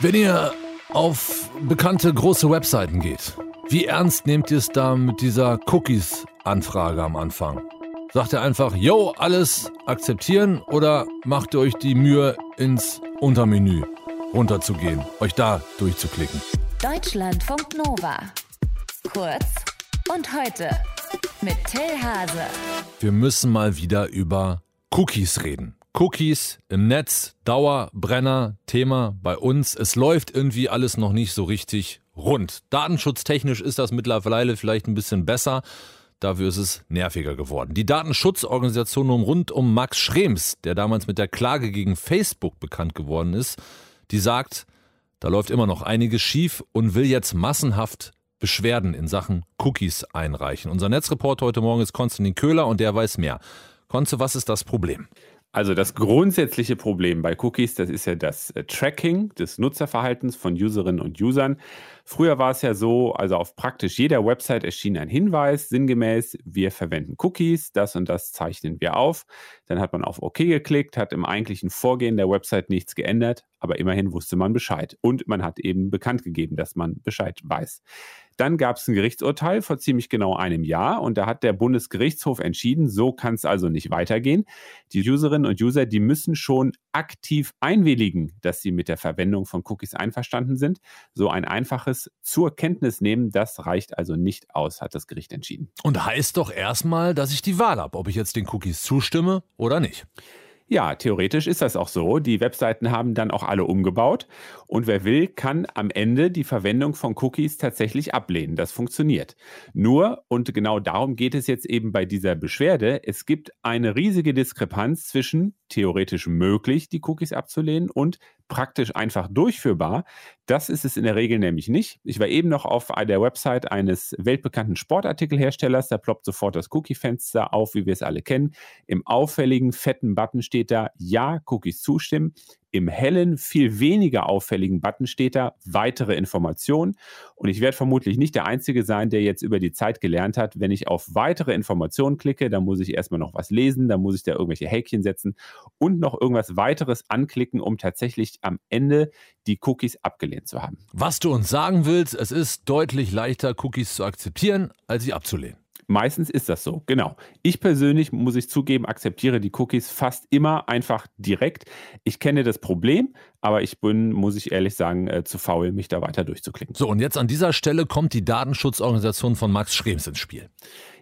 Wenn ihr auf bekannte große Webseiten geht, wie ernst nehmt ihr es da mit dieser Cookies-Anfrage am Anfang? Sagt ihr einfach, yo, alles akzeptieren oder macht ihr euch die Mühe, ins Untermenü runterzugehen, euch da durchzuklicken? Deutschlandfunk Nova. Kurz und heute mit Till Hase. Wir müssen mal wieder über Cookies reden. Cookies im Netz, Dauerbrenner, Thema bei uns. Es läuft irgendwie alles noch nicht so richtig rund. Datenschutztechnisch ist das mittlerweile vielleicht ein bisschen besser. Dafür ist es nerviger geworden. Die Datenschutzorganisation rund um Max Schrems, der damals mit der Klage gegen Facebook bekannt geworden ist, die sagt, da läuft immer noch einiges schief und will jetzt massenhaft Beschwerden in Sachen Cookies einreichen. Unser Netzreporter heute Morgen ist Konstantin Köhler und der weiß mehr. Konze, was ist das Problem? Also das grundsätzliche Problem bei Cookies, das ist ja das äh, Tracking des Nutzerverhaltens von Userinnen und Usern. Früher war es ja so, also auf praktisch jeder Website erschien ein Hinweis, sinngemäß, wir verwenden Cookies, das und das zeichnen wir auf. Dann hat man auf OK geklickt, hat im eigentlichen Vorgehen der Website nichts geändert, aber immerhin wusste man Bescheid. Und man hat eben bekannt gegeben, dass man Bescheid weiß. Dann gab es ein Gerichtsurteil vor ziemlich genau einem Jahr und da hat der Bundesgerichtshof entschieden, so kann es also nicht weitergehen. Die Userinnen und User, die müssen schon aktiv einwilligen, dass sie mit der Verwendung von Cookies einverstanden sind. So ein einfaches zur Kenntnis nehmen, das reicht also nicht aus, hat das Gericht entschieden. Und heißt doch erstmal, dass ich die Wahl habe, ob ich jetzt den Cookies zustimme oder nicht. Ja, theoretisch ist das auch so. Die Webseiten haben dann auch alle umgebaut und wer will, kann am Ende die Verwendung von Cookies tatsächlich ablehnen. Das funktioniert. Nur, und genau darum geht es jetzt eben bei dieser Beschwerde, es gibt eine riesige Diskrepanz zwischen theoretisch möglich, die Cookies abzulehnen und praktisch einfach durchführbar. Das ist es in der Regel nämlich nicht. Ich war eben noch auf der Website eines weltbekannten Sportartikelherstellers. Da ploppt sofort das Cookie-Fenster auf, wie wir es alle kennen. Im auffälligen, fetten Button steht da Ja, Cookies zustimmen. Im hellen, viel weniger auffälligen Button steht da weitere Informationen. Und ich werde vermutlich nicht der Einzige sein, der jetzt über die Zeit gelernt hat, wenn ich auf weitere Informationen klicke, dann muss ich erstmal noch was lesen, dann muss ich da irgendwelche Häkchen setzen und noch irgendwas weiteres anklicken, um tatsächlich am Ende die Cookies abgelehnt zu haben. Was du uns sagen willst, es ist deutlich leichter, Cookies zu akzeptieren, als sie abzulehnen. Meistens ist das so, genau. Ich persönlich, muss ich zugeben, akzeptiere die Cookies fast immer einfach direkt. Ich kenne das Problem, aber ich bin, muss ich ehrlich sagen, äh, zu faul, mich da weiter durchzuklicken. So, und jetzt an dieser Stelle kommt die Datenschutzorganisation von Max Schrems ins Spiel.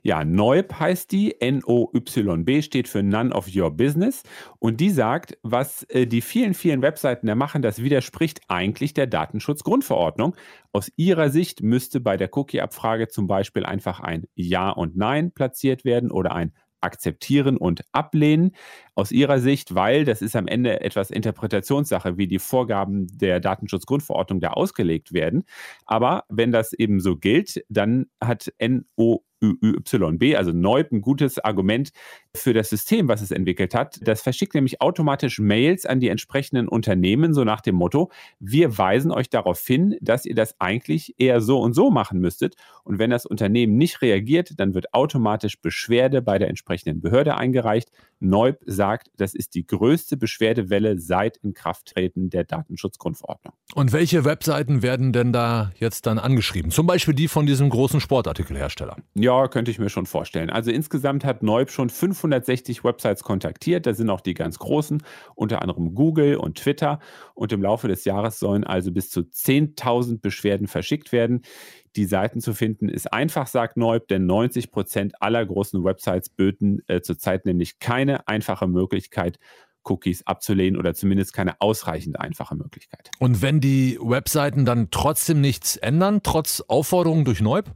Ja, NOYB heißt die, N-O-Y-B steht für None of Your Business. Und die sagt, was äh, die vielen, vielen Webseiten da machen, das widerspricht eigentlich der Datenschutzgrundverordnung. Aus ihrer Sicht müsste bei der Cookie-Abfrage zum Beispiel einfach ein Ja und Nein platziert werden oder ein akzeptieren und ablehnen. Aus Ihrer Sicht, weil das ist am Ende etwas Interpretationssache, wie die Vorgaben der Datenschutzgrundverordnung da ausgelegt werden. Aber wenn das eben so gilt, dann hat NO ÜYB, also Neub, ein gutes Argument für das System, was es entwickelt hat. Das verschickt nämlich automatisch Mails an die entsprechenden Unternehmen, so nach dem Motto, wir weisen euch darauf hin, dass ihr das eigentlich eher so und so machen müsstet. Und wenn das Unternehmen nicht reagiert, dann wird automatisch Beschwerde bei der entsprechenden Behörde eingereicht. Neub sagt, das ist die größte Beschwerdewelle seit Inkrafttreten der Datenschutzgrundverordnung. Und welche Webseiten werden denn da jetzt dann angeschrieben? Zum Beispiel die von diesem großen Sportartikelhersteller. Ja, könnte ich mir schon vorstellen. Also insgesamt hat Neub schon 560 Websites kontaktiert. Da sind auch die ganz großen, unter anderem Google und Twitter. Und im Laufe des Jahres sollen also bis zu 10.000 Beschwerden verschickt werden. Die Seiten zu finden ist einfach, sagt Neub, denn 90 Prozent aller großen Websites böten äh, zurzeit nämlich keine einfache Möglichkeit, Cookies abzulehnen oder zumindest keine ausreichend einfache Möglichkeit. Und wenn die Webseiten dann trotzdem nichts ändern, trotz Aufforderungen durch Neub?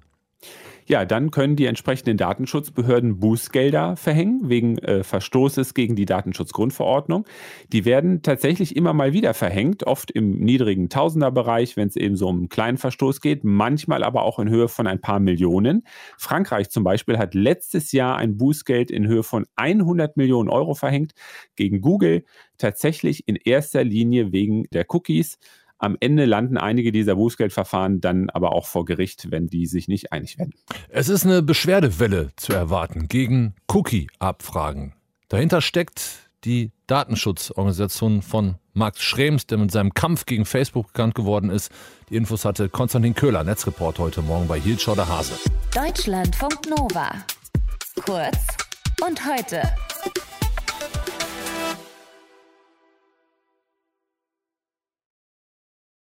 Ja, dann können die entsprechenden Datenschutzbehörden Bußgelder verhängen wegen äh, Verstoßes gegen die Datenschutzgrundverordnung. Die werden tatsächlich immer mal wieder verhängt, oft im niedrigen Tausenderbereich, wenn es eben so um einen kleinen Verstoß geht, manchmal aber auch in Höhe von ein paar Millionen. Frankreich zum Beispiel hat letztes Jahr ein Bußgeld in Höhe von 100 Millionen Euro verhängt gegen Google, tatsächlich in erster Linie wegen der Cookies. Am Ende landen einige dieser Bußgeldverfahren dann aber auch vor Gericht, wenn die sich nicht einig werden. Es ist eine Beschwerdewelle zu erwarten gegen Cookie-Abfragen. Dahinter steckt die Datenschutzorganisation von Max Schrems, der mit seinem Kampf gegen Facebook bekannt geworden ist. Die Infos hatte Konstantin Köhler, Netzreport heute Morgen bei Hielschau der Hase. Deutschlandfunk Nova. Kurz und heute.